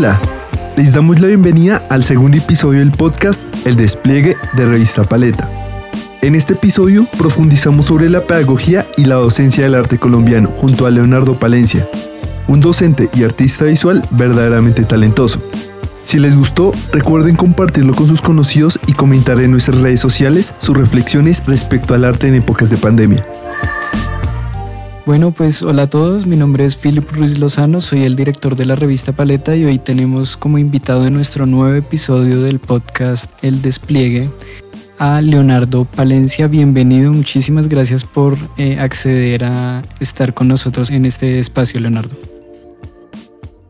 Hola, les damos la bienvenida al segundo episodio del podcast El despliegue de Revista Paleta. En este episodio profundizamos sobre la pedagogía y la docencia del arte colombiano junto a Leonardo Palencia, un docente y artista visual verdaderamente talentoso. Si les gustó, recuerden compartirlo con sus conocidos y comentar en nuestras redes sociales sus reflexiones respecto al arte en épocas de pandemia. Bueno, pues hola a todos, mi nombre es Philip Ruiz Lozano, soy el director de la revista Paleta y hoy tenemos como invitado en nuestro nuevo episodio del podcast El Despliegue a Leonardo Palencia. Bienvenido, muchísimas gracias por eh, acceder a estar con nosotros en este espacio, Leonardo.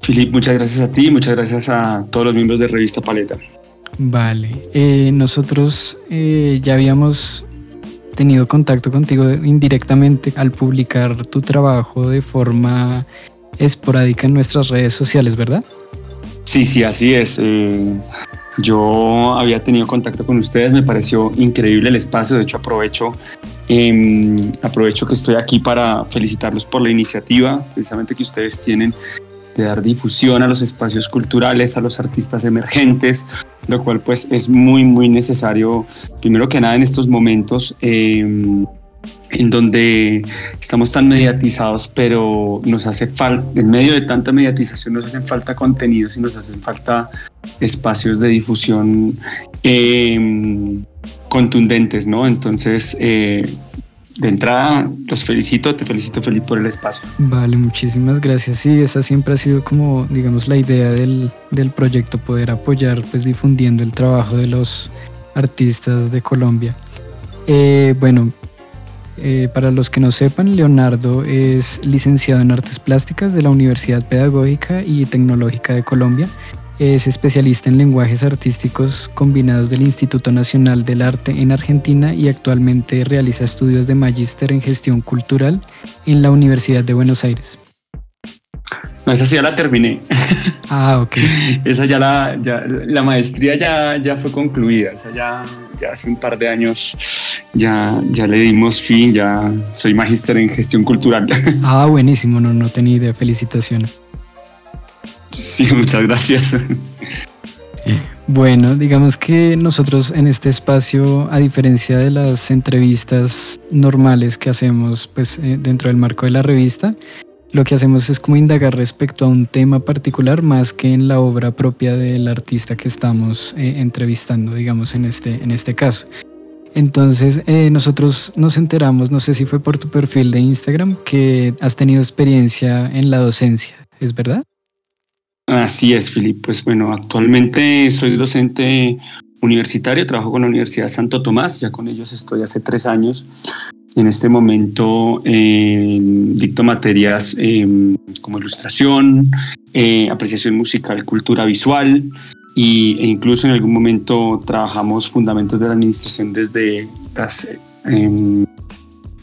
Philip, muchas gracias a ti, muchas gracias a todos los miembros de Revista Paleta. Vale, eh, nosotros eh, ya habíamos tenido contacto contigo indirectamente al publicar tu trabajo de forma esporádica en nuestras redes sociales, ¿verdad? Sí, sí, así es. Eh, yo había tenido contacto con ustedes, me pareció increíble el espacio, de hecho aprovecho, em, aprovecho que estoy aquí para felicitarlos por la iniciativa, precisamente que ustedes tienen de dar difusión a los espacios culturales, a los artistas emergentes, lo cual pues es muy, muy necesario, primero que nada en estos momentos. Em, en donde estamos tan mediatizados, pero nos hace falta, en medio de tanta mediatización, nos hacen falta contenidos y nos hacen falta espacios de difusión em, contundentes, ¿no? Entonces, eh, de entrada los felicito, te felicito Felipe por el espacio. Vale, muchísimas gracias. Sí, esa siempre ha sido como, digamos, la idea del, proyecto, poder apoyar, pues difundiendo el trabajo de los artistas de Colombia. Eh, bueno, eh, para los que no sepan, Leonardo es licenciado en Artes Plásticas de la Universidad Pedagógica y Tecnológica de Colombia es especialista en lenguajes artísticos combinados del Instituto Nacional del Arte en Argentina y actualmente realiza estudios de magíster en gestión cultural en la Universidad de Buenos Aires. No, esa sí ya la terminé. Ah, ok. esa ya la, la maestría ya, ya fue concluida. Esa ya, ya hace un par de años ya, ya le dimos fin, ya soy magíster en gestión cultural. Ah, buenísimo, no, no tenía idea. Felicitaciones. Sí, muchas gracias. Bueno, digamos que nosotros en este espacio, a diferencia de las entrevistas normales que hacemos pues, eh, dentro del marco de la revista, lo que hacemos es como indagar respecto a un tema particular más que en la obra propia del artista que estamos eh, entrevistando, digamos, en este, en este caso. Entonces, eh, nosotros nos enteramos, no sé si fue por tu perfil de Instagram, que has tenido experiencia en la docencia, ¿es verdad? Así es, Filip. Pues bueno, actualmente soy docente universitario, trabajo con la Universidad Santo Tomás, ya con ellos estoy hace tres años. En este momento eh, dicto materias em, como ilustración, eh, apreciación musical, cultura visual y, e incluso en algún momento trabajamos fundamentos de la administración desde, em,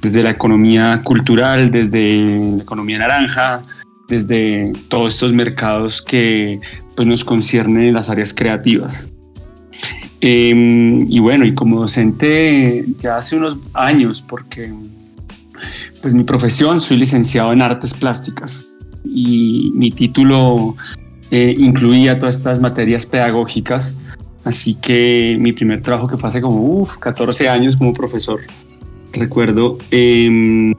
desde la economía cultural, desde la economía naranja, desde todos estos mercados que pues, nos conciernen en las áreas creativas. Em, y bueno, y como docente ya hace unos años, porque pues mi profesión, soy licenciado en artes plásticas y mi título eh, incluía todas estas materias pedagógicas, así que mi primer trabajo que fue hace como 14 años como profesor, recuerdo, em,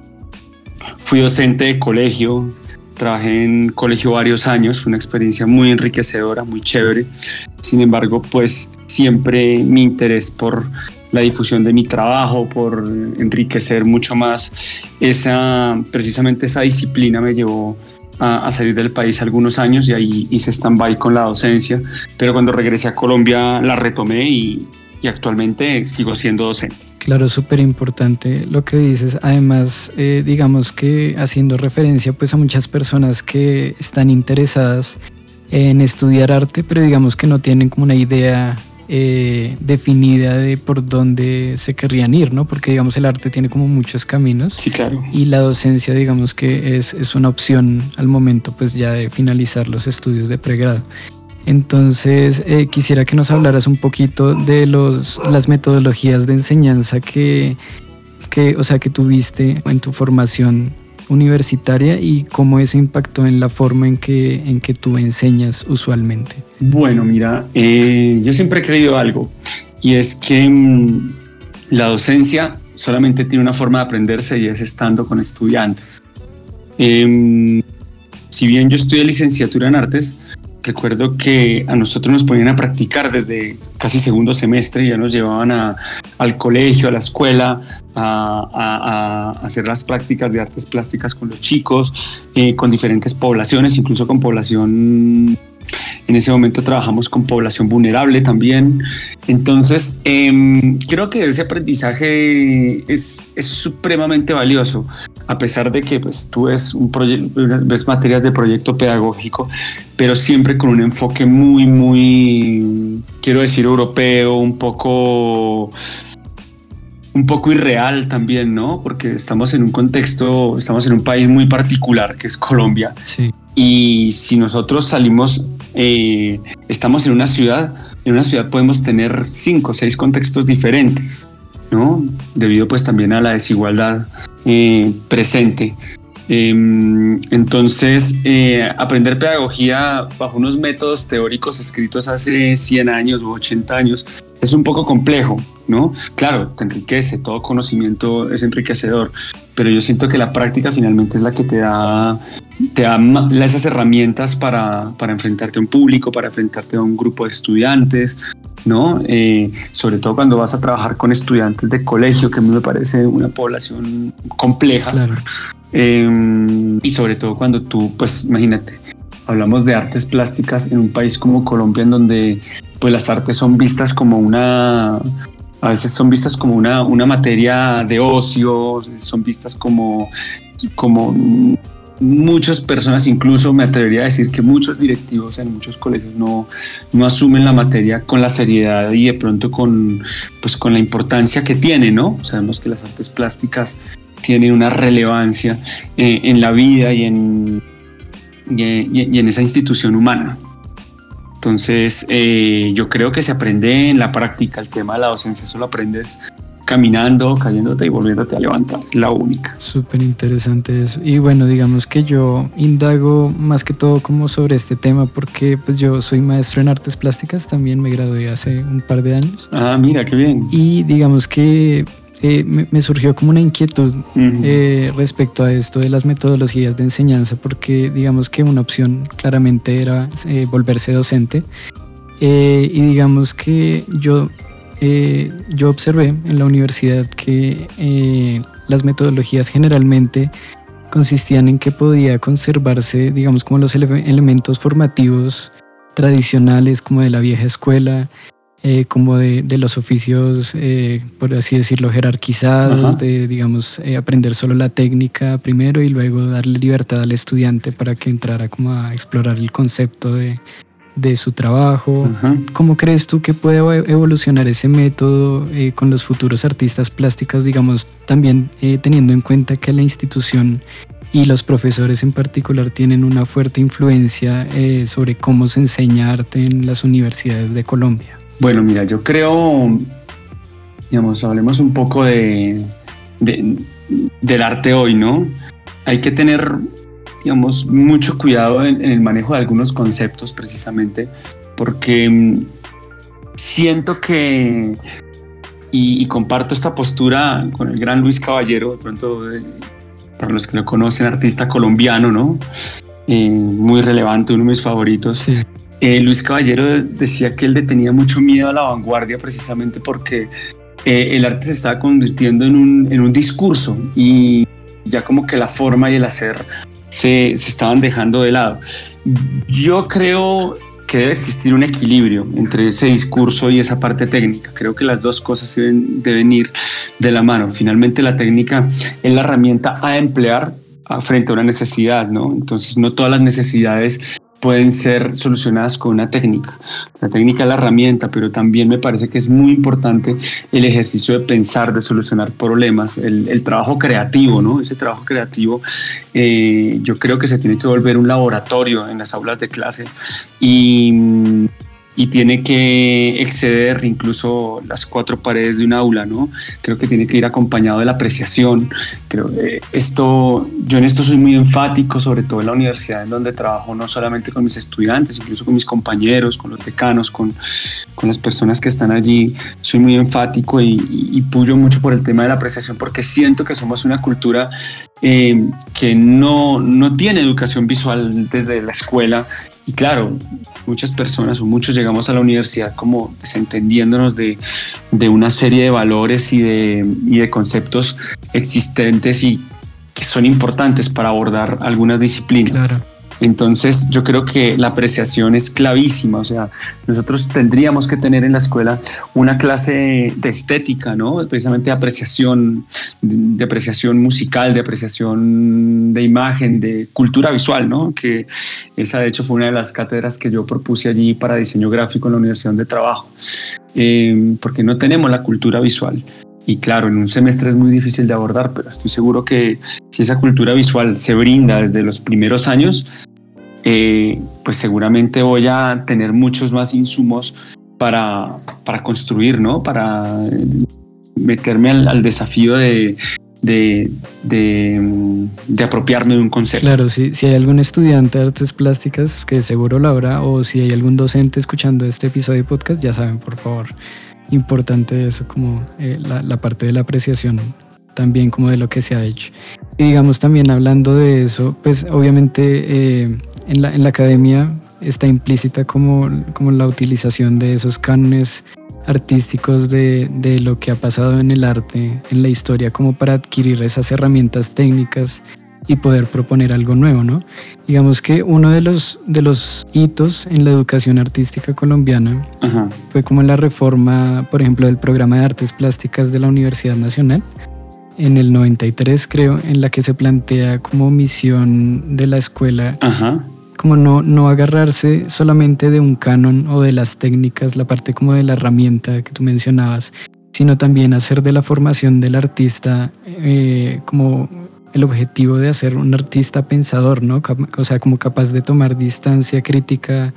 fui docente de colegio, Trabajé en colegio varios años, fue una experiencia muy enriquecedora, muy chévere. Sin embargo, pues siempre mi interés por la difusión de mi trabajo, por enriquecer mucho más esa, precisamente esa disciplina me llevó a, salir del país algunos años y ahí hice stand-by con la docencia, pero cuando regresé a Colombia la retomé y, y actualmente sigo siendo docente. Claro, súper importante lo que dices. Además, eh, digamos que haciendo referencia pues a muchas personas que están interesadas en estudiar arte, pero digamos que no tienen como una idea eh, definida de por dónde se querrían ir, ¿no? Porque digamos el arte tiene como muchos caminos. Sí, claro. Y la docencia digamos que es, es una opción al momento pues ya de finalizar los estudios de pregrado. Entonces, eh, quisiera que nos hablaras un poquito de los, las metodologías de enseñanza que, que, o sea, que tuviste en tu formación universitaria y cómo eso impactó en la forma en que, en que tú enseñas usualmente. Bueno, mira, eh, yo siempre he creído algo y es que mm, la docencia solamente tiene una forma de aprenderse y es estando con estudiantes. Em, si bien yo estudié licenciatura en artes, recuerdo que a nosotros nos ponían a practicar desde casi segundo semestre, ya nos llevaban al colegio, a la escuela, a, hacer las prácticas de artes plásticas con los chicos, eh, con diferentes poblaciones, incluso con población en ese momento trabajamos con población vulnerable también. Entonces, em, creo que ese aprendizaje es, es, supremamente valioso, a pesar de que pues, tú ves, un ves materias de proyecto pedagógico, pero siempre con un enfoque muy, muy, quiero decir, europeo, un poco un poco irreal también, ¿no? Porque estamos en un contexto, estamos en un país muy particular que es Colombia. Sí. Y si nosotros salimos eh, estamos en una ciudad, en una ciudad podemos tener cinco o seis contextos diferentes, ¿no? Debido pues también a la desigualdad eh, presente. Em, entonces, eh, aprender pedagogía bajo unos métodos teóricos escritos hace 100 años o 80 años es un poco complejo, ¿no? Claro, te enriquece, todo conocimiento es enriquecedor, pero yo siento que la práctica finalmente es la que te da te da esas herramientas para, para, enfrentarte a un público, para enfrentarte a un grupo de estudiantes, ¿no? Eh, sobre todo cuando vas a trabajar con estudiantes de colegio, que a mí me parece una población compleja. Em, y sobre todo cuando tú, pues imagínate, hablamos de artes plásticas en un país como Colombia, en donde pues las artes son vistas como una a veces son vistas como una, una materia de ocio, son vistas como, como muchas personas, incluso me atrevería a decir que muchos directivos en muchos colegios no, no asumen la materia con la seriedad y de pronto con, pues con la importancia que tiene, ¿no? Sabemos que las artes plásticas tienen una relevancia eh, en la vida y en, y, en esa institución humana. Entonces, eh, yo creo que se aprende en la práctica el tema de la docencia, eso lo aprendes caminando, cayéndote y volviéndote a levantar. Es la única. Súper interesante eso. Y bueno, digamos que yo indago más que todo como sobre este tema porque pues yo soy maestro en artes plásticas, también me gradué hace un par de años. Ah, mira, qué bien. Y digamos que eh, me, surgió como una inquietud eh, respecto a esto de las metodologías de enseñanza, porque digamos que una opción claramente era eh, volverse docente. y digamos que yo eh, yo observé en la universidad que eh, las metodologías generalmente consistían en que podía conservarse, digamos, como los elementos formativos tradicionales, como de la vieja escuela, eh, como de, los oficios, por así decirlo, jerarquizados, de, digamos, aprender solo la técnica primero y luego darle libertad al estudiante para que entrara como a explorar el concepto de, de su trabajo. ¿Cómo crees tú que puede evolucionar ese método eh, con los futuros artistas plásticos, digamos, también eh, teniendo en cuenta que la institución y los profesores en particular tienen una fuerte influencia eh, sobre cómo se enseña arte en las universidades de Colombia? Bueno, mira, yo creo, digamos, hablemos un poco de, del arte hoy, ¿no? Hay que tener digamos, mucho cuidado en, el manejo de algunos conceptos precisamente, porque mm, siento que, y, comparto esta postura con el gran Luis Caballero, de pronto, para los que lo conocen, artista colombiano, ¿no? Eh, muy relevante, uno de mis favoritos. Eh, Luis Caballero decía que él le tenía mucho miedo a la vanguardia precisamente porque eh, el arte se estaba convirtiendo en un, en un discurso y ya como que la forma y el hacer se, estaban dejando de lado. Yo creo que debe existir un equilibrio entre ese discurso y esa parte técnica. Creo que las dos cosas deben, deben ir de la mano. Finalmente la técnica es la herramienta a emplear frente a una necesidad, ¿no? Entonces no todas las necesidades pueden ser solucionadas con una técnica. La técnica es la herramienta, pero también me parece que es muy importante el ejercicio de pensar, de solucionar problemas, el, trabajo creativo, ¿no? Ese trabajo creativo eh, yo creo que se tiene que volver un laboratorio en las aulas de clase y, y tiene que exceder incluso las cuatro paredes de un aula, ¿no? Creo que tiene que ir acompañado de la apreciación. Creo que esto, yo en esto soy muy enfático, sobre todo en la universidad en donde trabajo no solamente con mis estudiantes, incluso con mis compañeros, con los decanos, con, con las personas que están allí. Soy muy enfático y, y, puyo mucho por el tema de la apreciación porque siento que somos una cultura eh, que no, no tiene educación visual desde la escuela y claro, muchas personas o muchos llegamos a la universidad como desentendiéndonos de, de una serie de valores y de, y de conceptos existentes y que son importantes para abordar algunas disciplinas. Claro. Entonces yo creo que la apreciación es clavísima, o sea, nosotros tendríamos que tener en la escuela una clase de estética, ¿no? Precisamente de apreciación, de apreciación musical, de apreciación de imagen, de cultura visual, ¿no? Que esa de hecho fue una de las cátedras que yo propuse allí para diseño gráfico en la Universidad de Trabajo, eh, porque no tenemos la cultura visual. Y claro, en un semestre es muy difícil de abordar, pero estoy seguro que si esa cultura visual se brinda desde los primeros años, eh, pues seguramente voy a tener muchos más insumos para, para construir, ¿no? Para meterme al, desafío de, de, de, de, apropiarme de un concepto. Claro, si, si hay algún estudiante de artes plásticas, que seguro lo habrá, o si hay algún docente escuchando este episodio de podcast, ya saben, por favor, importante eso, como eh, la, la, parte de la apreciación también como de lo que se ha hecho. Y digamos también hablando de eso, pues obviamente eh, en, la, en la academia está implícita como, como la utilización de esos cánones artísticos de, de, lo que ha pasado en el arte, en la historia, como para adquirir esas herramientas técnicas y poder proponer algo nuevo, ¿no? Digamos que uno de los, de los hitos en la educación artística colombiana Ajá. fue como la reforma, por ejemplo, del programa de artes plásticas de la Universidad Nacional, en el 93 creo, en la que se plantea como misión de la escuela Ajá. Como no, no agarrarse solamente de un canon o de las técnicas, la parte como de la herramienta que tú mencionabas, sino también hacer de la formación del artista eh, como el objetivo de hacer un artista pensador, ¿no? O sea, como capaz de tomar distancia crítica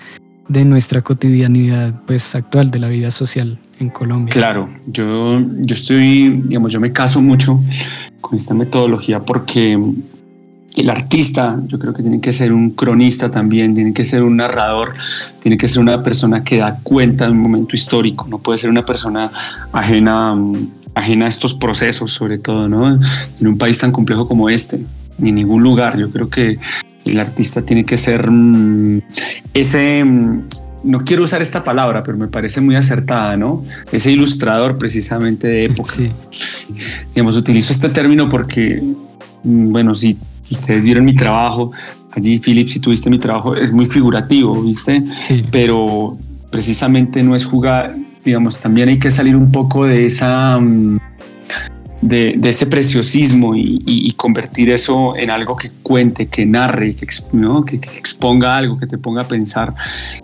de nuestra cotidianidad pues actual de la vida social en Colombia. Claro, yo, yo estoy, digamos, yo me caso mucho con esta metodología porque el artista, yo creo que tiene que ser un cronista también, tiene que ser un narrador, tiene que ser una persona que da cuenta de un momento histórico, no puede ser una persona ajena, ajena a estos procesos, sobre todo, ¿no? En un país tan complejo como este, ni en ningún lugar. Yo creo que el artista tiene que ser mmm, ese, mmm, no quiero usar esta palabra, pero me parece muy acertada, ¿no? Ese ilustrador precisamente de época. Sí. Digamos, utilizo este término porque, mm, bueno, si ustedes vieron mi trabajo, allí, Philip, si tuviste mi trabajo, es muy figurativo, ¿viste? Sí. Pero precisamente no es jugar, digamos, también hay que salir un poco de esa... Um, de, de, ese preciosismo y, convertir eso en algo que cuente, que narre, que, ¿no? que, que exponga algo, que te ponga a pensar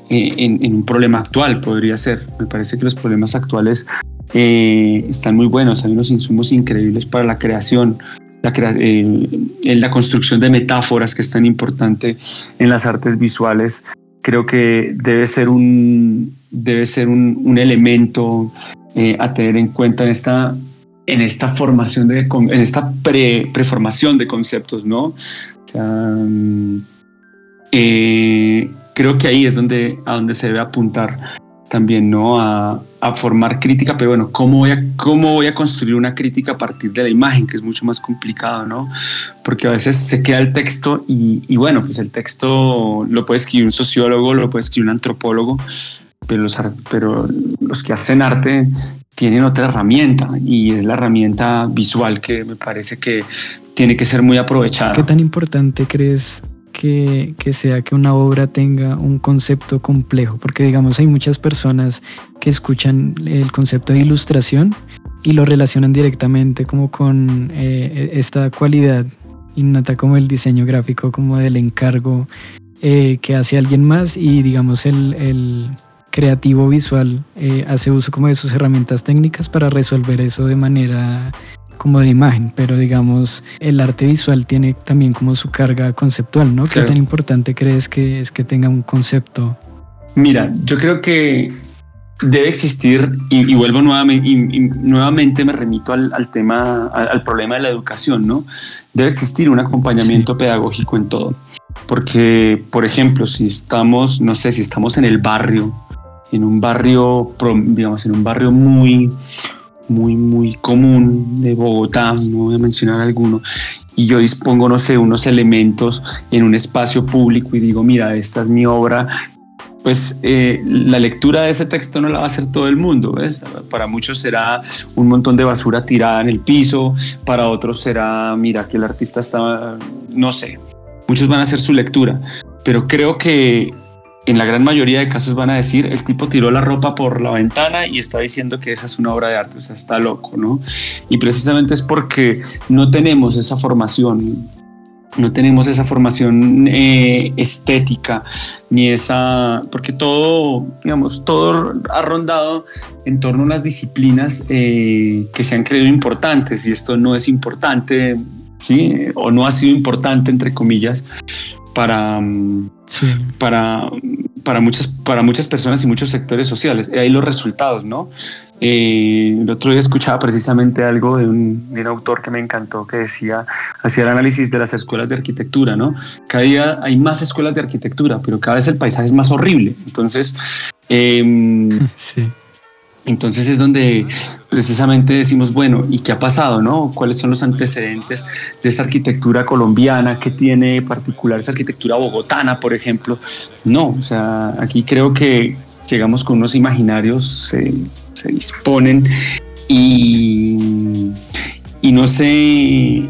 eh, en, en, un problema actual, podría ser. Me parece que los problemas actuales eh, están muy buenos, hay unos insumos increíbles para la creación. La, en la construcción de metáforas que es tan importante en las artes visuales creo que debe ser un debe ser un, un elemento eh, a tener en cuenta en esta en esta formación de en esta pre, preformación de conceptos, ¿no? Sea, eh, creo que ahí es donde a donde se debe apuntar también, ¿no? A, a, formar crítica, pero bueno, ¿cómo voy, a, ¿cómo voy a construir una crítica a partir de la imagen? Que es mucho más complicado, ¿no? Porque a veces se queda el texto y, y bueno, pues el texto lo puede escribir un sociólogo, lo puede escribir un antropólogo, pero los, pero los que hacen arte tienen otra herramienta y es la herramienta visual que me parece que tiene que ser muy aprovechada. ¿Qué tan importante crees que, que, sea que una obra tenga un concepto complejo? Porque digamos hay muchas personas que escuchan el concepto de ilustración y lo relacionan directamente como con eh, esta cualidad innata como el diseño gráfico, como del encargo eh, que hace alguien más y digamos el, el creativo visual eh, hace uso como de sus herramientas técnicas para resolver eso de manera como de imagen, pero digamos el arte visual tiene también como su carga conceptual, ¿no? Claro. ¿Qué tan importante crees que es que tenga un concepto Mira, yo creo que debe existir, y, vuelvo nuevamente, y, nuevamente me remito al, tema, al, problema de la educación, ¿no? Debe existir un acompañamiento pedagógico en todo. Porque, por ejemplo, si estamos, no sé, si estamos en el barrio, en un barrio, digamos, en un barrio muy, muy, muy común de Bogotá, no voy a mencionar alguno, y yo dispongo, no sé, unos elementos en un espacio público y digo, mira, esta es mi obra pues eh, la lectura de ese texto no la va a hacer todo el mundo. ¿ves? Para muchos será un montón de basura tirada en el piso, para otros será, mira, que el artista está, no sé, muchos van a hacer su lectura, pero creo que en la gran mayoría de casos van a decir, el tipo tiró la ropa por la ventana y está diciendo que esa es una obra de arte, o sea, está loco, ¿no? Y precisamente es porque no tenemos esa formación no tenemos esa formación eh, estética ni esa, porque todo, digamos, todo ha rondado en torno a unas disciplinas eh, que se han creído importantes y esto no es importante, ¿sí? O no ha sido importante, entre comillas, para, para, para, muchas, para muchas personas y muchos sectores sociales. Y ahí los resultados, ¿no? Eh, el otro día escuchaba precisamente algo de un, autor que me encantó que decía, hacía el análisis de las escuelas de arquitectura, ¿no? Cada día hay más escuelas de arquitectura, pero cada vez el paisaje es más horrible. Entonces, em, sí. Entonces es donde precisamente decimos, bueno, ¿y qué ha pasado? No? ¿Cuáles son los antecedentes de esa arquitectura colombiana? ¿Qué tiene particular esa arquitectura bogotana, por ejemplo? No, o sea, aquí creo que llegamos con unos imaginarios, se, se disponen y, y no sé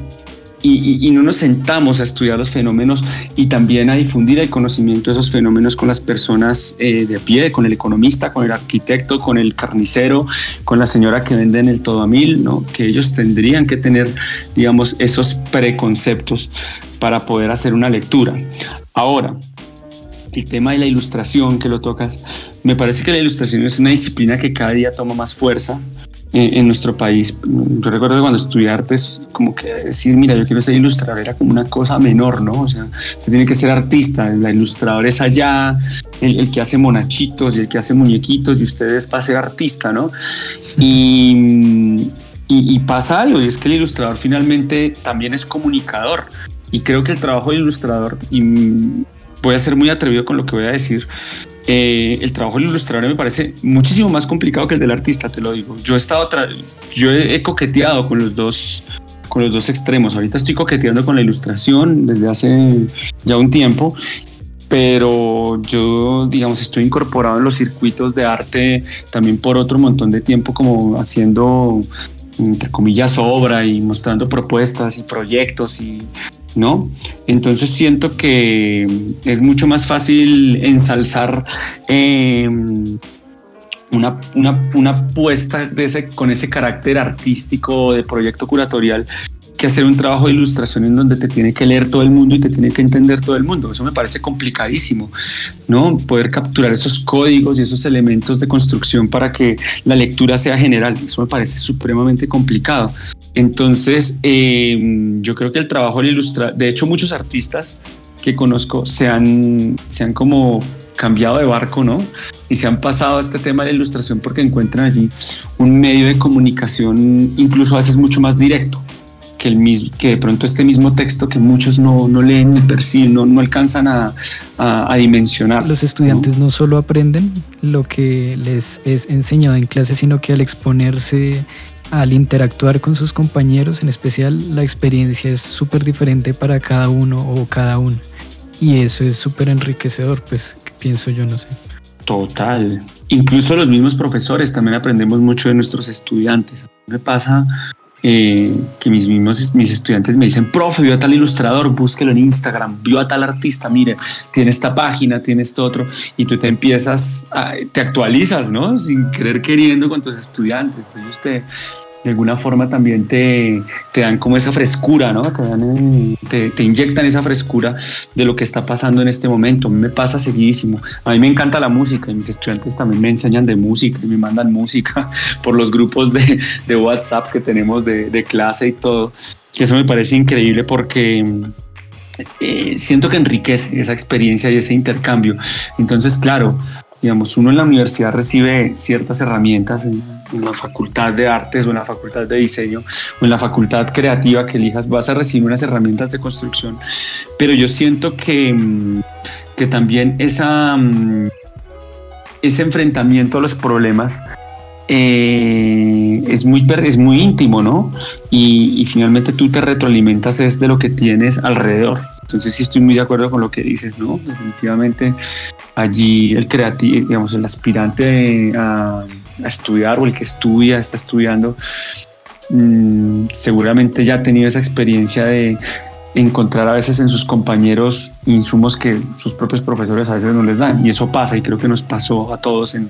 y, no nos sentamos a estudiar los fenómenos y también a difundir el conocimiento de esos fenómenos con las personas eh, de a pie, con el economista, con el arquitecto, con el carnicero, con la señora que vende en el todo a mil, ¿no? que ellos tendrían que tener, digamos, esos preconceptos para poder hacer una lectura. Ahora, el tema de la ilustración que lo tocas, me parece que la ilustración es una disciplina que cada día toma más fuerza en, nuestro país. Yo recuerdo cuando estudié artes, como que decir, mira, yo quiero ser ilustrador era como una cosa menor, ¿no? O sea, se tiene que ser artista, la ilustrador es allá, el, que hace monachitos y el que hace muñequitos y ustedes para ser artista, ¿no? Y, y, pasa algo, y es que el ilustrador finalmente también es comunicador. Y creo que el trabajo del ilustrador, y voy a ser muy atrevido con lo que voy a decir, eh, el trabajo del ilustrador me parece muchísimo más complicado que el del artista, te lo digo. Yo he estado, yo he coqueteado con los dos con los dos extremos. Ahorita estoy coqueteando con la ilustración desde hace ya un tiempo, pero yo, digamos, estoy incorporado en los circuitos de arte también por otro montón de tiempo, como haciendo, entre comillas, obra y mostrando propuestas y proyectos y ¿no? Entonces siento que es mucho más fácil ensalzar em, una, una, apuesta de ese, con ese carácter artístico de proyecto curatorial que hacer un trabajo de ilustración en donde te tiene que leer todo el mundo y te tiene que entender todo el mundo. Eso me parece complicadísimo, ¿no? Poder capturar esos códigos y esos elementos de construcción para que la lectura sea general. Eso me parece supremamente complicado. Entonces, em, yo creo que el trabajo de ilustrar, de hecho, muchos artistas que conozco se han, se han como cambiado de barco, ¿no? Y se han pasado a este tema de la ilustración porque encuentran allí un medio de comunicación incluso a veces mucho más directo que, el mismo, que de pronto este mismo texto que muchos no, no leen ni perciben, no, no alcanzan a, a, dimensionar. Los estudiantes ¿no? solo aprenden lo que les es enseñado en clase, sino que al exponerse al interactuar con sus compañeros, en especial, la experiencia es súper diferente para cada uno o cada una. Y eso es súper enriquecedor, pues, pienso yo, no sé. Total. Incluso los mismos profesores también aprendemos mucho de nuestros estudiantes. Me pasa eh, que mis mismos mis estudiantes me dicen, profe, vio a tal ilustrador, búsquelo en Instagram, vio a tal artista, mire, tiene esta página, tiene esto otro, y tú te empiezas, te actualizas, ¿no? Sin querer queriendo con tus estudiantes. Ellos te, de alguna forma también te, te dan como esa frescura, ¿no? Te, dan, te, te, inyectan esa frescura de lo que está pasando en este momento. Me pasa seguidísimo. A mí me encanta la música y mis estudiantes también me enseñan de música y me mandan música por los grupos de, de WhatsApp que tenemos de, de, clase y todo. Y eso me parece increíble porque... Eh, siento que enriquece esa experiencia y ese intercambio. Entonces, claro, Digamos, uno en la universidad recibe ciertas herramientas en, la facultad de artes o en la facultad de diseño o en la facultad creativa que elijas, vas a recibir unas herramientas de construcción. Pero yo siento que, mm, que también esa, mm, ese enfrentamiento a los problemas eh, es, muy, es muy íntimo, ¿no? Y, y, finalmente tú te retroalimentas es de lo que tienes alrededor. Entonces sí estoy muy de acuerdo con lo que dices, ¿no? Definitivamente allí el creativo, digamos, el aspirante a, estudiar o el que estudia, está estudiando, mm, seguramente ya ha tenido esa experiencia de encontrar a veces en sus compañeros insumos que sus propios profesores a veces no les dan. Y eso pasa y creo que nos pasó a todos, en,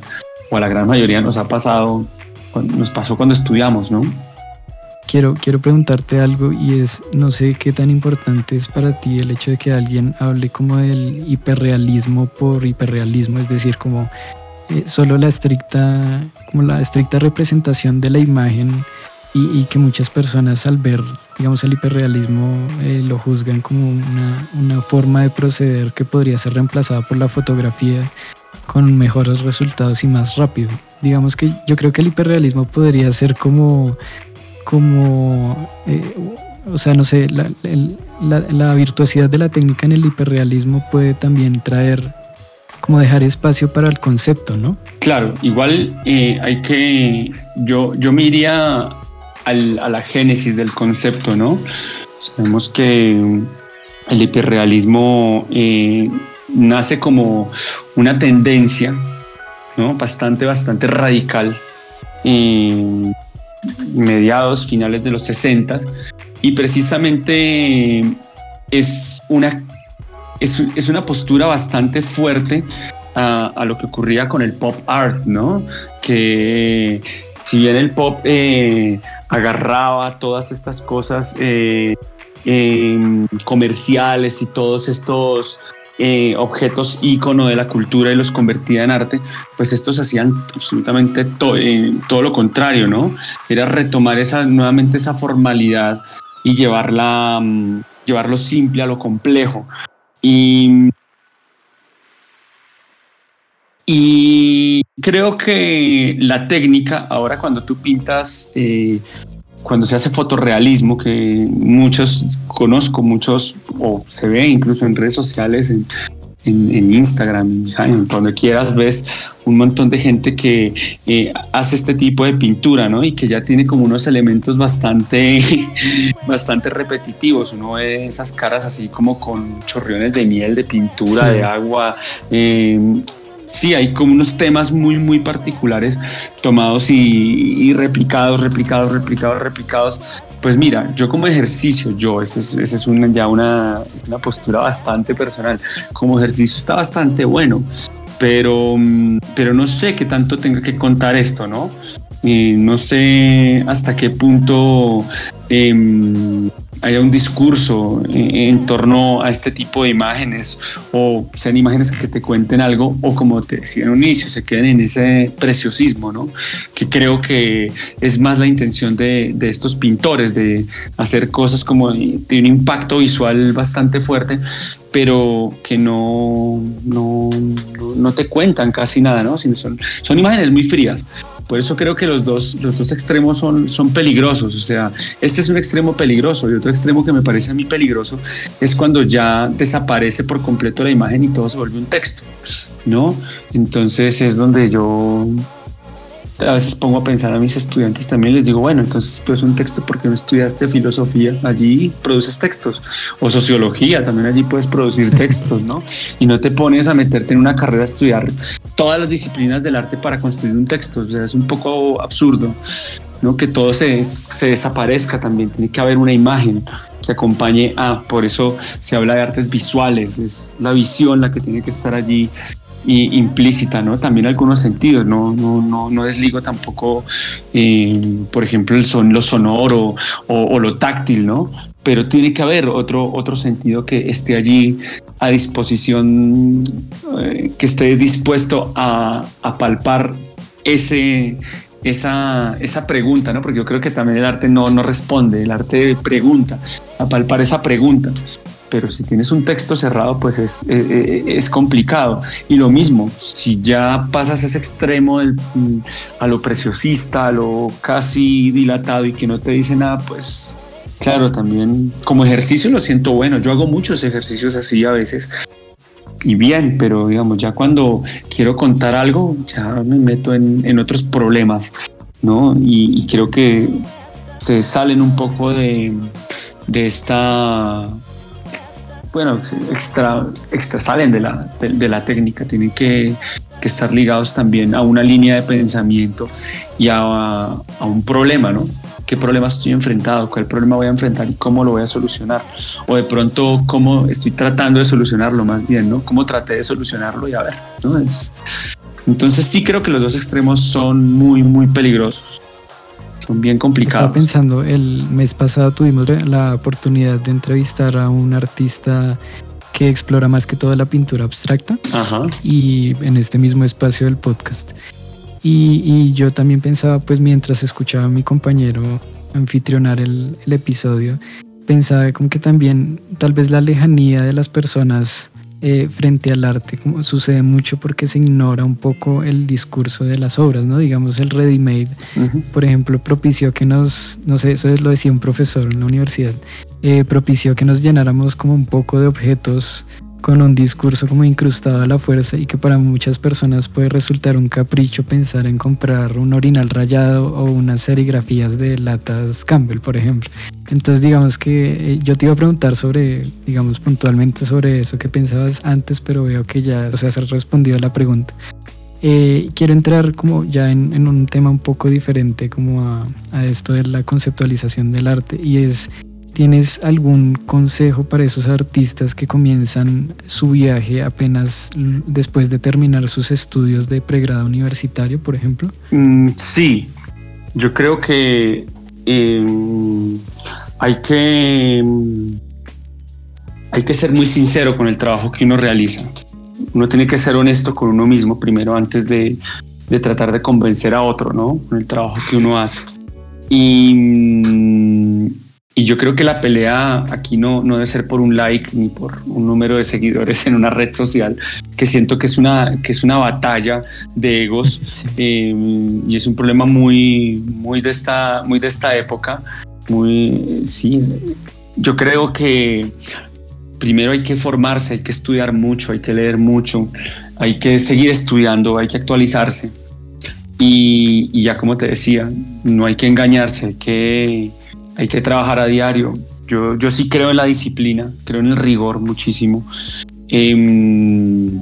o a la gran mayoría nos ha pasado, nos pasó cuando estudiamos, ¿no? Quiero, quiero preguntarte algo y es, no sé qué tan importante es para ti el hecho de que alguien hable como del hiperrealismo por hiperrealismo, es decir, como eh, solo la estricta, como la estricta representación de la imagen y, que muchas personas al ver, digamos, el hiperrealismo eh, lo juzgan como una, una forma de proceder que podría ser reemplazada por la fotografía con mejores resultados y más rápido. Digamos que yo creo que el hiperrealismo podría ser como como, eh, o sea, no sé, la, la, virtuosidad de la técnica en el hiperrealismo puede también traer, como dejar espacio para el concepto, ¿no? Claro, igual eh, hay que, yo, yo me iría al, a la génesis del concepto, ¿no? Sabemos que el hiperrealismo eh, nace como una tendencia, ¿no? Bastante, bastante radical mediados, finales de los 60, y precisamente es una, es, una postura bastante fuerte a, lo que ocurría con el pop art, ¿no? Que si bien el pop eh, agarraba todas estas cosas eh, em, comerciales y todos estos eh, objetos ícono de la cultura y los convertía en arte, pues estos hacían absolutamente eh, todo lo contrario, ¿no? Era retomar esa, nuevamente esa formalidad y llevarla, mm, llevarlo simple a lo complejo. Y, y creo que la técnica, ahora cuando tú pintas eh, cuando se hace fotorrealismo, que muchos conozco, muchos, o se ve incluso en redes sociales, en, en, Instagram, en, cuando quieras ves un montón de gente que eh, hace este tipo de pintura, ¿no? Y que ya tiene como unos elementos bastante, bastante repetitivos. Uno ve esas caras así como con chorriones de miel, de pintura, de agua. Eh, sí hay como unos temas muy, muy particulares tomados y, replicados, replicados, replicados, replicados. Pues mira, yo como ejercicio, yo, esa es, es una, ya una, una postura bastante personal, como ejercicio está bastante bueno, pero, pero no sé qué tanto tenga que contar esto, ¿no? no sé hasta qué punto em, haya un discurso en, torno a este tipo de imágenes o sean imágenes que te cuenten algo o como te decía en un inicio, se queden en ese preciosismo, ¿no? Que creo que es más la intención de, de estos pintores, de hacer cosas como de un impacto visual bastante fuerte, pero que no, no, no, te cuentan casi nada, ¿no? Sino son, son imágenes muy frías. Por eso creo que los dos, los dos extremos son, son peligrosos. O sea, este es un extremo peligroso y otro extremo que me parece a mí peligroso es cuando ya desaparece por completo la imagen y todo se vuelve un texto, ¿no? Entonces es donde yo a veces pongo a pensar a mis estudiantes también, les digo, bueno, entonces tú es un texto porque no estudiaste filosofía, allí produces textos, o sociología, también allí puedes producir textos, ¿no? Y no te pones a meterte en una carrera a estudiar todas las disciplinas del arte para construir un texto, o sea, es un poco absurdo, ¿no? Que todo se, se desaparezca también, tiene que haber una imagen que acompañe a, por eso se habla de artes visuales, es la visión la que tiene que estar allí y implícita, ¿no? También algunos sentidos, no, no, no, no desligo tampoco, eh, por ejemplo, el son, lo sonoro o, lo táctil, ¿no? Pero tiene que haber otro, otro sentido que esté allí a disposición, eh, que esté dispuesto a, a palpar ese, esa, esa, pregunta, ¿no? Porque yo creo que también el arte no, no responde, el arte pregunta, a palpar esa pregunta. pero si tienes un texto cerrado, pues es, eh, eh, es, complicado. Y lo mismo, si ya pasas ese extremo mm, a lo preciosista, a lo casi dilatado y que no te dice nada, pues claro, también como ejercicio lo siento bueno. Yo hago muchos ejercicios así a veces. Y bien, pero digamos, ya cuando quiero contar algo, ya me meto en, en otros problemas, ¿no? Y, creo que se salen un poco de, de esta bueno, extra, extra salen de la, de, la técnica, tienen que, que, estar ligados también a una línea de pensamiento y a, a, un problema, ¿no? ¿Qué problema estoy enfrentado? ¿Cuál problema voy a enfrentar y cómo lo voy a solucionar? O de pronto, ¿cómo estoy tratando de solucionarlo más bien, ¿no? ¿Cómo traté de solucionarlo y a ver, ¿no? Es, entonces sí creo que los dos extremos son muy, muy peligrosos son bien complicados. Estaba pensando, el mes pasado tuvimos la oportunidad de entrevistar a un artista que explora más que todo la pintura abstracta y en este mismo espacio del podcast. Y, yo también pensaba, pues mientras escuchaba a mi compañero anfitrionar el, el episodio, pensaba como que también tal vez la lejanía de las personas eh, frente al arte, como sucede mucho porque se ignora un poco el discurso de las obras, ¿no? Digamos, el ready-made, por ejemplo, propició que nos, no sé, eso lo decía un profesor en la universidad, eh, propició que nos llenáramos como un poco de objetos con un discurso como incrustado a la fuerza y que para muchas personas puede resultar un capricho pensar en comprar un orinal rayado o unas serigrafías de latas Campbell, por ejemplo. Entonces digamos que eh, yo te iba a preguntar sobre, digamos puntualmente sobre eso que pensabas antes, pero veo que ya, o sea, se ha respondido a la pregunta. Eh, quiero entrar como ya en, un tema un poco diferente como a, a esto de la conceptualización del arte y es ¿Tienes algún consejo para esos artistas que comienzan su viaje apenas después de terminar sus estudios de pregrado universitario, por ejemplo? Mm, sí, yo creo que em, hay que em, hay que ser muy sincero con el trabajo que uno realiza. Uno tiene que ser honesto con uno mismo primero antes de, de tratar de convencer a otro, ¿no? Con el trabajo que uno hace. Y mm, y yo creo que la pelea aquí no, no debe ser por un like ni por un número de seguidores en una red social, que siento que es una, que es una batalla de egos eh, y es un problema muy, muy, de esta, muy de esta época. Muy, sí, yo creo que primero hay que formarse, hay que estudiar mucho, hay que leer mucho, hay que seguir estudiando, hay que actualizarse. Y, y ya como te decía, no hay que engañarse, hay que hay que trabajar a diario. Yo, yo sí creo en la disciplina, creo en el rigor muchísimo. Em,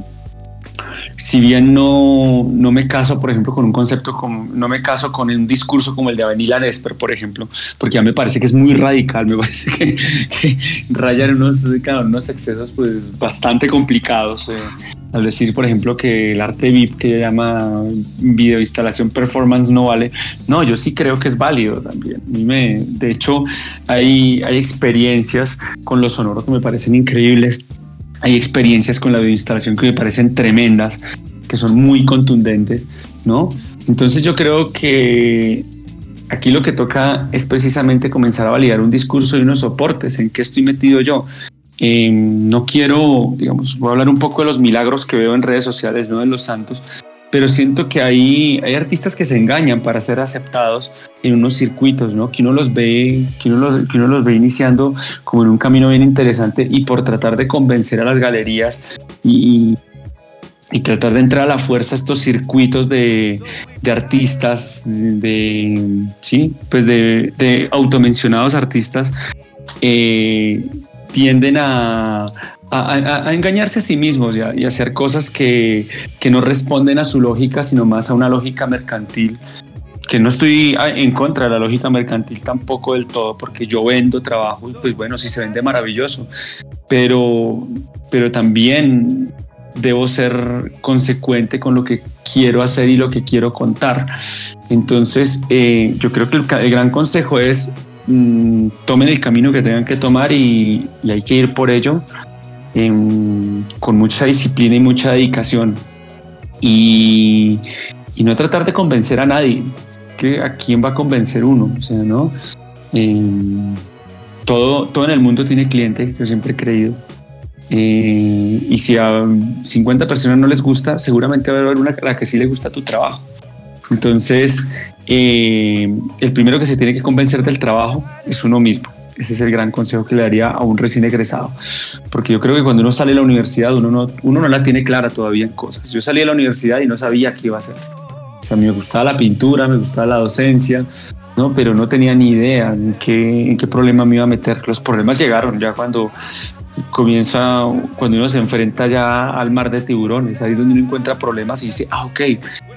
si bien no, no, me caso, por ejemplo, con un concepto como, no me caso con un discurso como el de Avenida Nesper, por ejemplo, porque ya me parece que es muy radical, me parece que, que raya unos, unos excesos pues, bastante complicados. Eh, al decir, por ejemplo, que el arte VIP que llama videoinstalación performance no vale, no, yo sí creo que es válido también. me, de hecho, hay, hay experiencias con los sonoros que me parecen increíbles, hay experiencias con la videoinstalación que me parecen tremendas, que son muy contundentes, ¿no? Entonces yo creo que aquí lo que toca es precisamente comenzar a validar un discurso y unos soportes, en qué estoy metido yo, eh, no quiero, digamos, voy a hablar un poco de los milagros que veo en redes sociales, no de los santos, pero siento que hay, hay artistas que se engañan para ser aceptados en unos circuitos, ¿no? Que uno los ve, que uno los, que uno los ve iniciando como en un camino bien interesante y por tratar de convencer a las galerías y, y tratar de entrar a la fuerza a estos circuitos de, de artistas, de, sí, pues de, de automencionados artistas, eh, tienden a, a, engañarse a sí mismos y, a, hacer cosas que, que, no responden a su lógica, sino más a una lógica mercantil. Que no estoy en contra de la lógica mercantil tampoco del todo, porque yo vendo trabajo y pues bueno, si se vende maravilloso, pero, pero también debo ser consecuente con lo que quiero hacer y lo que quiero contar. Entonces, eh, yo creo que el gran consejo es Mm, tomen el camino que tengan que tomar y, hay que ir por ello em, con mucha disciplina y mucha dedicación. Y, no tratar de convencer a nadie. que a quién va a convencer uno, o sea, ¿no? Em, todo, todo en el mundo tiene cliente, yo siempre he creído. Eh, y si a 50 personas no les gusta, seguramente va a haber una a la que sí le gusta tu trabajo. Entonces, eh, el primero que se tiene que convencer del trabajo es uno mismo. Ese es el gran consejo que le daría a un recién egresado. Porque yo creo que cuando uno sale de la universidad, uno no, uno no la tiene clara todavía en cosas. Yo salí de la universidad y no sabía qué iba a hacer. O sea, me gustaba la pintura, me gustaba la docencia, ¿no? pero no tenía ni idea en qué, en qué problema me iba a meter. Los problemas llegaron ya cuando comienza, cuando uno se enfrenta ya al mar de tiburones, ahí es donde uno encuentra problemas y dice, ah, ok,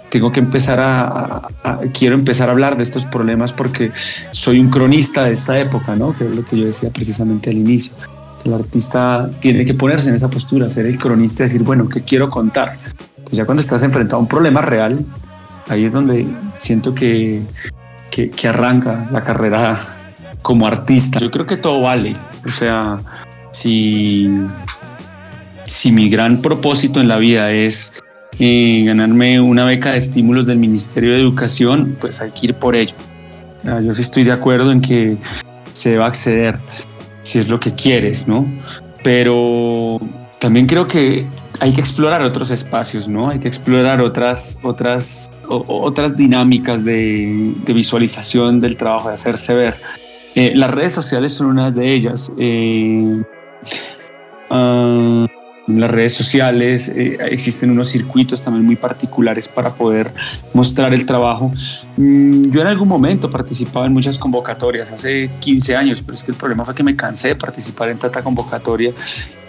tengo que empezar a, quiero empezar a hablar de estos problemas porque soy un cronista de esta época, ¿no? Que es lo que yo decía precisamente al inicio. El artista tiene que ponerse en esa postura, ser el cronista decir, bueno, ¿qué quiero contar? Entonces ya cuando estás enfrentado a un problema real, ahí es donde siento que, que, que arranca la carrera como artista. Yo creo que todo vale, o sea, si, si mi gran propósito en la vida es eh, ganarme una beca de estímulos del Ministerio de Educación, pues hay que ir por ello. Yo sí estoy de acuerdo en que se deba acceder si es lo que quieres, ¿no? Pero también creo que hay que explorar otros espacios, ¿no? Hay que explorar otras, otras, otras dinámicas de, visualización del trabajo, de hacerse ver. Eh, las redes sociales son una de ellas. Eh, uh, las redes sociales, eh, existen unos circuitos también muy particulares para poder mostrar el trabajo. Mm, yo en algún momento participaba en muchas convocatorias, hace 15 años, pero es que el problema fue que me cansé de participar en tanta convocatoria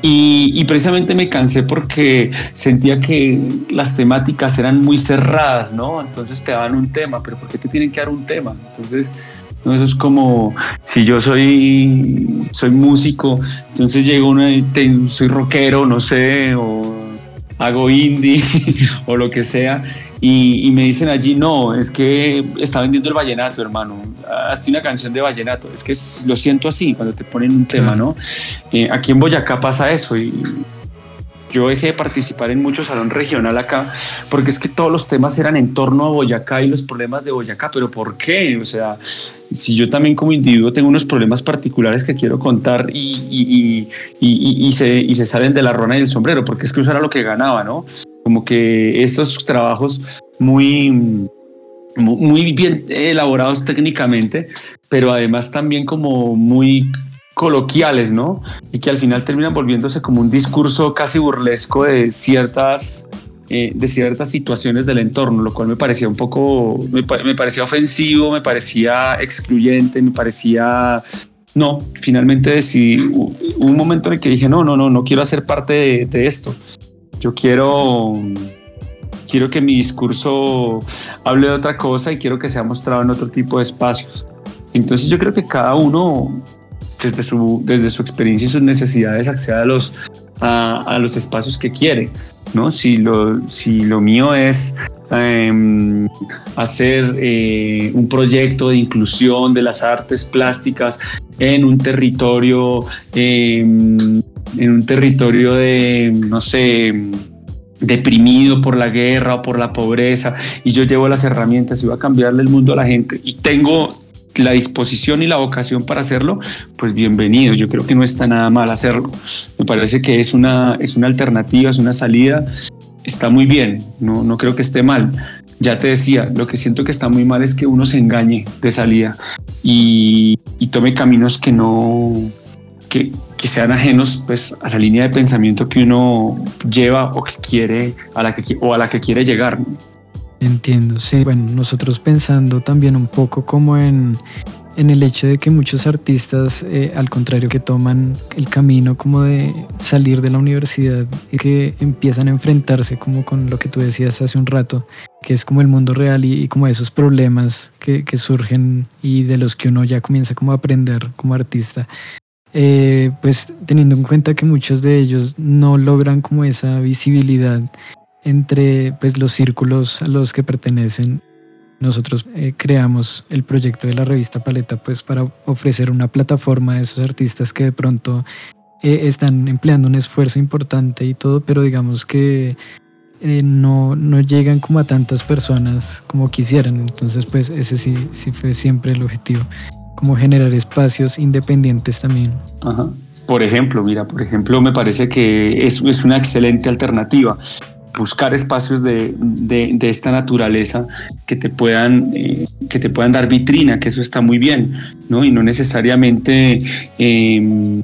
y, y, precisamente me cansé porque sentía que las temáticas eran muy cerradas, ¿no? Entonces te daban un tema, pero ¿por qué te tienen que dar un tema? Entonces ¿no? Eso es como si yo soy, soy músico, entonces llego una y soy rockero, no sé, o hago indie o lo que sea. Y, me dicen allí, no, es que está vendiendo el vallenato, hermano. Hazte una canción de vallenato. Es que lo siento así cuando te ponen un tema, ¿no? Eh, aquí en Boyacá pasa eso y yo dejé de participar en mucho salón regional acá, porque es que todos los temas eran en torno a Boyacá y los problemas de Boyacá, pero ¿por qué? O sea, si yo también como individuo tengo unos problemas particulares que quiero contar y, y, se, y se salen de la rona y del sombrero, porque es que eso era lo que ganaba, ¿no? Como que estos trabajos muy, muy bien elaborados técnicamente, pero además también como muy coloquiales, ¿no? Y que al final terminan volviéndose como un discurso casi burlesco de ciertas, eh, de ciertas situaciones del entorno, lo cual me parecía un poco, me, parecía ofensivo, me parecía excluyente, me parecía... No, finalmente decidí, un momento en el que dije, no, no, no, no quiero hacer parte de, de esto. Yo quiero, quiero que mi discurso hable de otra cosa y quiero que sea mostrado en otro tipo de espacios. Entonces yo creo que cada uno desde su, desde su experiencia y sus necesidades acceda a los, a, los espacios que quiere. ¿No? Si, lo, si lo mío es em, hacer eh, un proyecto de inclusión de las artes plásticas en un territorio, em, en un territorio de, no sé, deprimido por la guerra o por la pobreza y yo llevo las herramientas y voy a cambiarle el mundo a la gente y tengo la disposición y la vocación para hacerlo, pues bienvenido. Yo creo que no está nada mal hacerlo. Me parece que es una, es una alternativa, es una salida. Está muy bien, no, no creo que esté mal. Ya te decía, lo que siento que está muy mal es que uno se engañe de salida y, tome caminos que no, que, que, sean ajenos pues, a la línea de pensamiento que uno lleva o que quiere, a la que, o a la que quiere llegar. Entiendo, sí. Bueno, nosotros pensando también un poco como en, en el hecho de que muchos artistas, eh, al contrario, que toman el camino como de salir de la universidad y que empiezan a enfrentarse como con lo que tú decías hace un rato, que es como el mundo real y, como esos problemas que, que, surgen y de los que uno ya comienza como a aprender como artista. Eh, pues teniendo en cuenta que muchos de ellos no logran como esa visibilidad entre pues, los círculos a los que pertenecen. Nosotros eh, creamos el proyecto de la revista Paleta pues, para ofrecer una plataforma a esos artistas que de pronto eh, están empleando un esfuerzo importante y todo, pero digamos que eh, no, no llegan como a tantas personas como quisieran. Entonces, pues ese sí, sí fue siempre el objetivo como generar espacios independientes también. Por ejemplo, mira, por ejemplo, me parece que es, es una excelente alternativa buscar espacios de, de, de, esta naturaleza que te puedan eh, que te puedan dar vitrina, que eso está muy bien, ¿no? Y no necesariamente eh,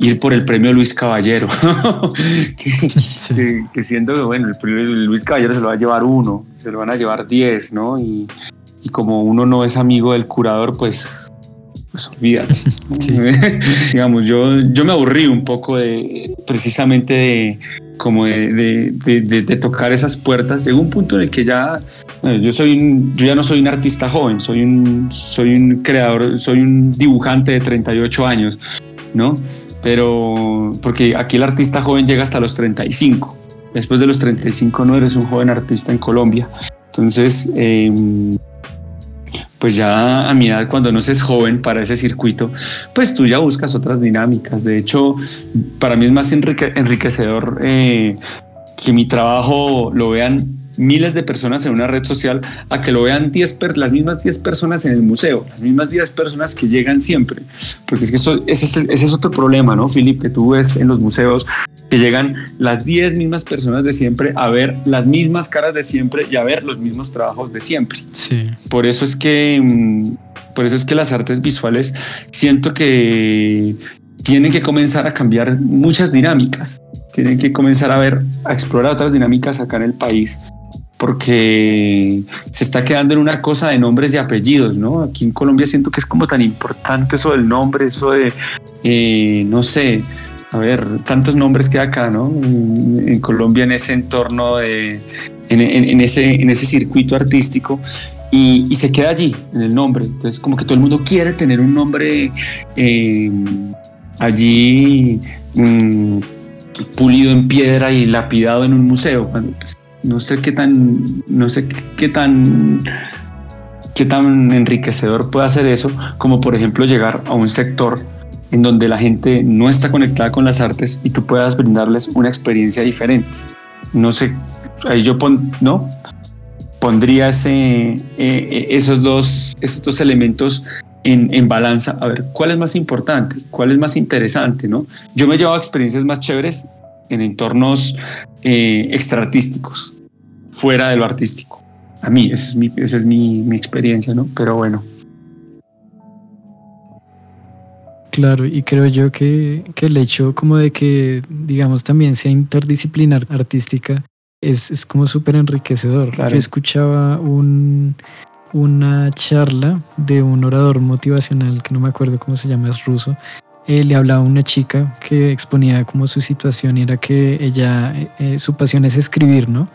ir por el premio Luis Caballero, que, que, que, siendo que bueno, el premio Luis Caballero se lo va a llevar uno, se lo van a llevar diez, ¿no? Y, y como uno no es amigo del curador, pues pues olvídalo. Sí. Digamos, yo, yo me aburrí un poco de precisamente de como de, de, de, de, tocar esas puertas. Llegó un punto en el que ya yo soy un, yo ya no soy un artista joven, soy un, soy un creador, soy un dibujante de 38 años, ¿no? Pero porque aquí el artista joven llega hasta los 35. Después de los 35 no eres un joven artista en Colombia. Entonces, eh, pues ya a mi edad, cuando no seas joven para ese circuito, pues tú ya buscas otras dinámicas. De hecho, para mí es más enrique enriquecedor eh, que mi trabajo lo vean miles de personas en una red social a que lo vean 10 las mismas 10 personas en el museo, las mismas 10 personas que llegan siempre. Porque es que eso, ese, es, ese es otro problema, ¿no, Philip? Que tú ves en los museos que llegan las 10 mismas personas de siempre a ver las mismas caras de siempre y a ver los mismos trabajos de siempre. Sí. Por eso es que, mm, por eso es que las artes visuales siento que tienen que comenzar a cambiar muchas dinámicas. Tienen que comenzar a ver, a explorar otras dinámicas acá en el país porque se está quedando en una cosa de nombres y apellidos, ¿no? Aquí en Colombia siento que es como tan importante eso del nombre, eso de, eh, no sé, a ver, tantos nombres que hay acá, ¿no? En, Colombia, en ese entorno, de, en, ese, en ese circuito artístico. Y, se queda allí, en el nombre. Entonces, como que todo el mundo quiere tener un nombre eh, allí mmm, pulido en piedra y lapidado en un museo. Cuando, pues, no sé qué tan, no sé qué tan, qué tan enriquecedor puede hacer eso, como por ejemplo llegar a un sector en donde la gente no está conectada con las artes y tú puedas brindarles una experiencia diferente. No sé, ahí yo pon, ¿no? pondría ese, eh, esos, dos, esos elementos en, en, balanza, a ver cuál es más importante, cuál es más interesante, ¿no? Yo me he llevado experiencias más chéveres en entornos eh, extraartísticos, fuera de lo artístico. A mí, esa es mi, esa es mi, mi experiencia, ¿no? Pero bueno. Claro, y creo yo que, que, el hecho como de que, digamos, también sea interdisciplinar artística es, es como súper enriquecedor. Claro. Yo escuchaba un, una charla de un orador motivacional que no me acuerdo cómo se llama, es ruso, eh, le hablaba a una chica que exponía como su situación y era que ella, eh, su pasión es escribir, ¿no?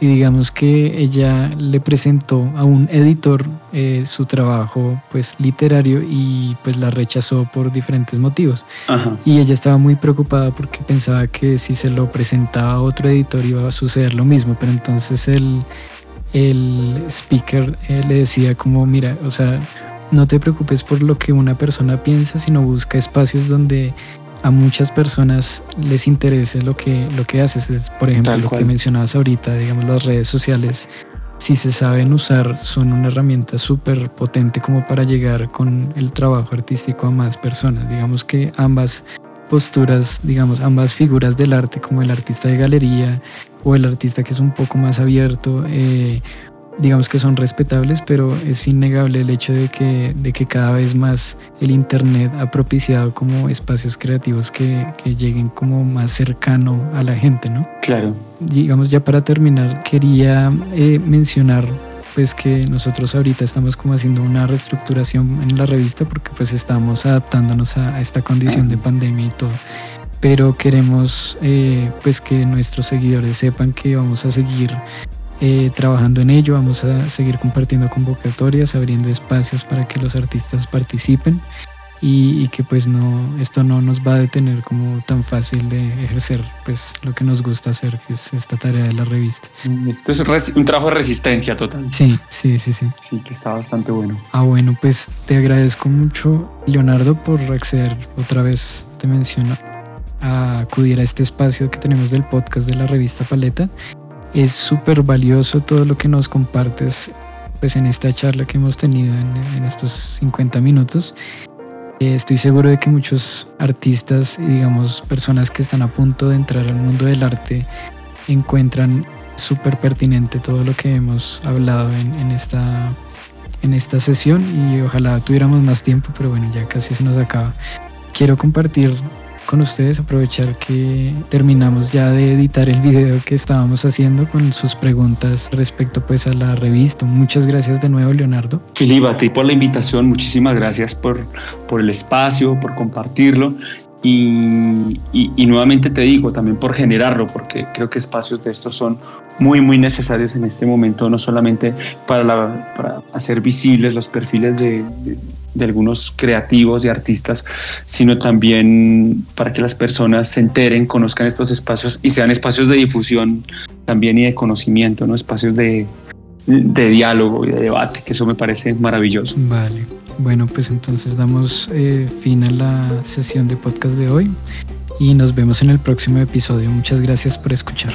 Y digamos que ella le presentó a un editor eh, su trabajo pues literario y pues la rechazó por diferentes motivos. Ajá. Y ella estaba muy preocupada porque pensaba que si se lo presentaba a otro editor iba a suceder lo mismo, pero entonces el, el speaker le decía como, mira, o sea, no te preocupes por lo que una persona piensa, sino busca espacios donde a muchas personas les interese lo que, lo que haces. Por ejemplo, Tal lo cual. que mencionabas ahorita, digamos, las redes sociales, si se saben usar, son una herramienta súper potente como para llegar con el trabajo artístico a más personas. Digamos que ambas posturas, digamos, ambas figuras del arte, como el artista de galería o el artista que es un poco más abierto, eh, digamos que son respetables, pero es innegable el hecho de que, de que cada vez más el Internet ha propiciado como espacios creativos que, que, lleguen como más cercano a la gente, ¿no? Claro. Digamos, ya para terminar, quería eh, mencionar pues que nosotros ahorita estamos como haciendo una reestructuración en la revista porque pues estamos adaptándonos a, a esta condición de pandemia y todo pero queremos eh, pues que nuestros seguidores sepan que vamos a seguir eh, trabajando en ello, vamos a seguir compartiendo convocatorias, abriendo espacios para que los artistas participen y, y, que pues no, esto no nos va a detener como tan fácil de ejercer pues lo que nos gusta hacer, que es esta tarea de la revista. Esto es un trabajo de resistencia total. Sí, sí, sí, sí. Sí, que está bastante bueno. Ah, bueno, pues te agradezco mucho, Leonardo, por acceder otra vez, te menciono, a acudir a este espacio que tenemos del podcast de la revista Paleta es súper valioso todo lo que nos compartes pues en esta charla que hemos tenido en, estos 50 minutos. Eh, estoy seguro de que muchos artistas y digamos personas que están a punto de entrar al mundo del arte encuentran súper pertinente todo lo que hemos hablado en, esta, en esta sesión y ojalá tuviéramos más tiempo, pero bueno, ya casi se nos acaba. Quiero compartir con ustedes, aprovechar que terminamos ya de editar el video que estábamos haciendo con sus preguntas respecto pues a la revista. Muchas gracias de nuevo, Leonardo. Filipe, a ti por la invitación, muchísimas gracias por, por el espacio, por compartirlo y, y, nuevamente te digo, también por generarlo, porque creo que espacios de estos son muy, muy necesarios en este momento, no solamente para, la, para hacer visibles los perfiles de, de, algunos creativos y artistas, sino también para que las personas se enteren, conozcan estos espacios y sean espacios de difusión también y de conocimiento, ¿no? espacios de, de diálogo y de debate, que eso me parece maravilloso. Vale. Bueno, pues entonces damos eh, fin a la sesión de podcast de hoy y nos vemos en el próximo episodio. Muchas gracias por escuchar.